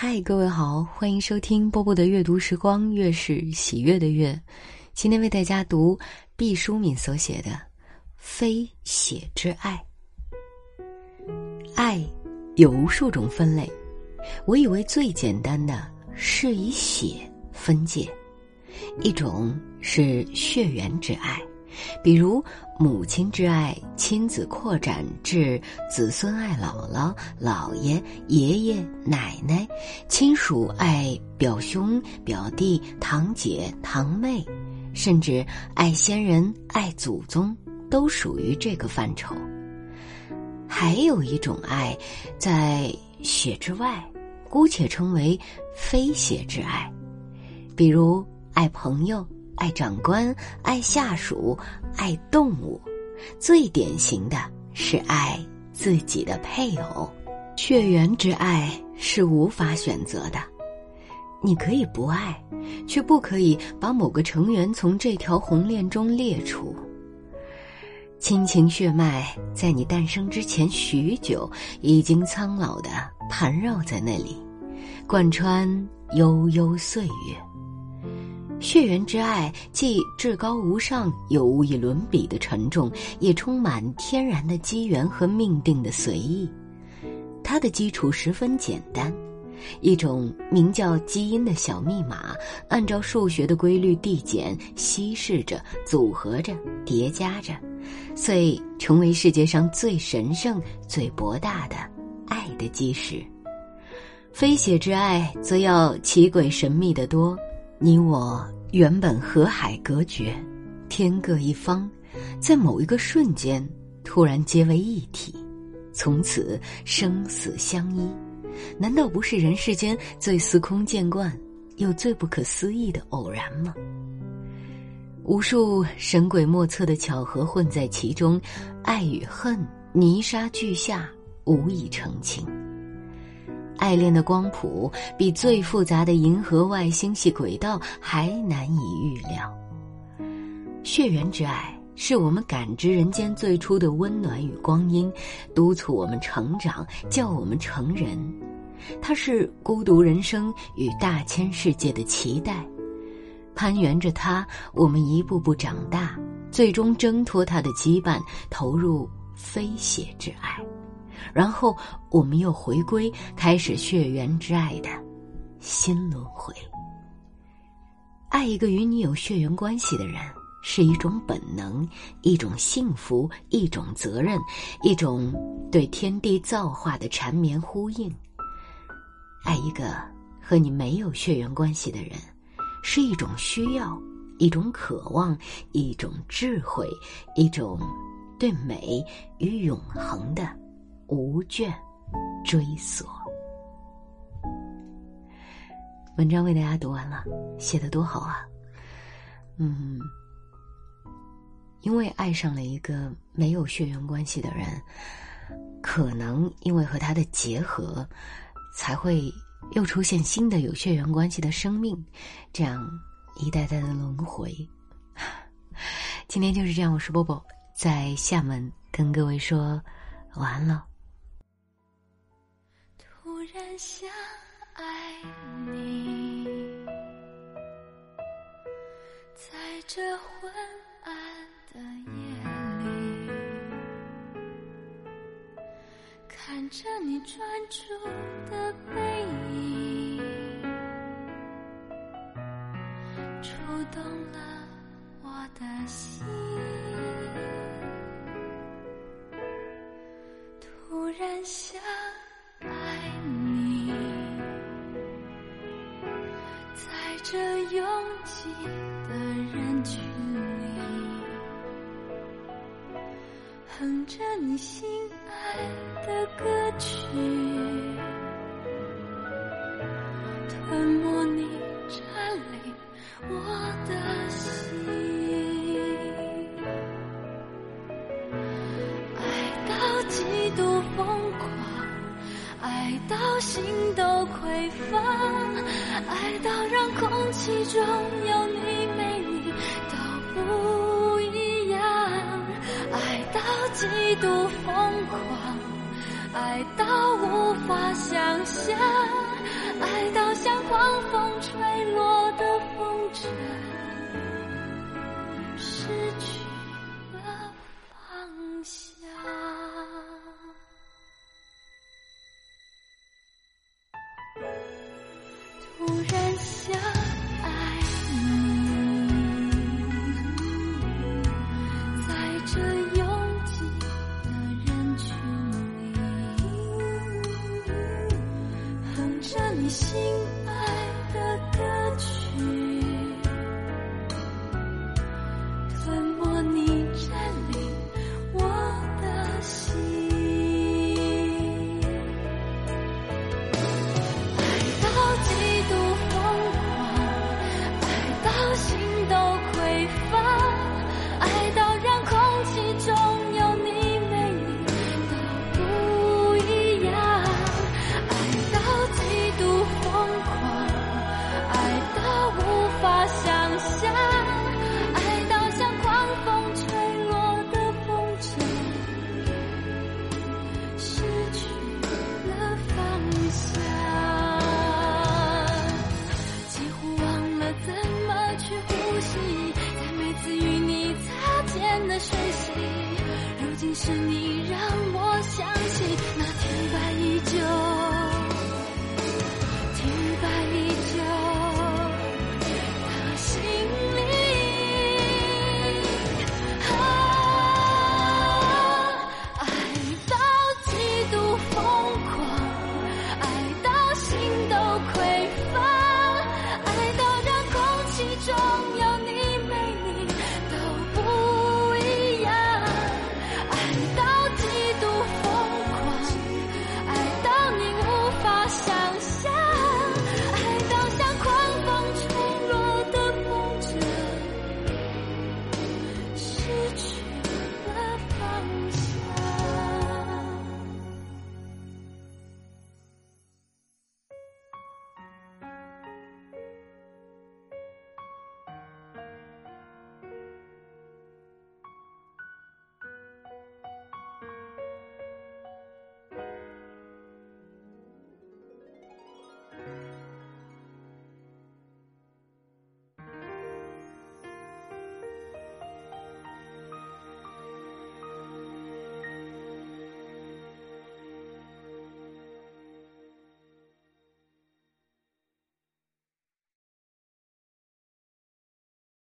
嗨，各位好，欢迎收听波波的阅读时光，月是喜悦的月。今天为大家读毕淑敏所写的《非写之爱》。爱有无数种分类，我以为最简单的是以血分界，一种是血缘之爱。比如母亲之爱，亲子扩展至子孙爱姥姥、姥爷、爷爷、奶奶；亲属爱表兄、表弟、堂姐、堂妹，甚至爱先人、爱祖宗，都属于这个范畴。还有一种爱，在血之外，姑且称为非血之爱，比如爱朋友。爱长官，爱下属，爱动物，最典型的是爱自己的配偶。血缘之爱是无法选择的，你可以不爱，却不可以把某个成员从这条红链中列出。亲情血脉在你诞生之前许久，已经苍老的盘绕在那里，贯穿悠悠岁月。血缘之爱既至高无上，又无以伦比的沉重，也充满天然的机缘和命定的随意。它的基础十分简单，一种名叫基因的小密码，按照数学的规律递减、稀释着、组合着、叠加着，遂成为世界上最神圣、最博大的爱的基石。非血之爱则要奇诡神秘的多。你我原本河海隔绝，天各一方，在某一个瞬间突然结为一体，从此生死相依，难道不是人世间最司空见惯又最不可思议的偶然吗？无数神鬼莫测的巧合混在其中，爱与恨泥沙俱下，无以成情。爱恋的光谱比最复杂的银河外星系轨道还难以预料。血缘之爱是我们感知人间最初的温暖与光阴，督促我们成长，叫我们成人。它是孤独人生与大千世界的期待。攀援着它，我们一步步长大，最终挣脱它的羁绊，投入非血之爱。然后我们又回归，开始血缘之爱的新轮回。爱一个与你有血缘关系的人，是一种本能，一种幸福，一种责任，一种对天地造化的缠绵呼应。爱一个和你没有血缘关系的人，是一种需要，一种渴望，一种智慧，一种对美与永恒的。无倦追索。文章为大家读完了，写的多好啊！嗯，因为爱上了一个没有血缘关系的人，可能因为和他的结合，才会又出现新的有血缘关系的生命，这样一代代的轮回。今天就是这样，我是波波，在厦门跟各位说晚安了。然想爱你，在这昏暗的夜里，看着你专注的背影，触动了我的心，突然想。这拥挤的人群里，哼着你心爱的歌曲，吞没你占领我的心，爱到极度疯狂，爱到心都匮乏爱到让空气中有你没你都不一样。爱到极度疯狂爱到无法想象爱到像狂风吹落的风筝失去。心。是你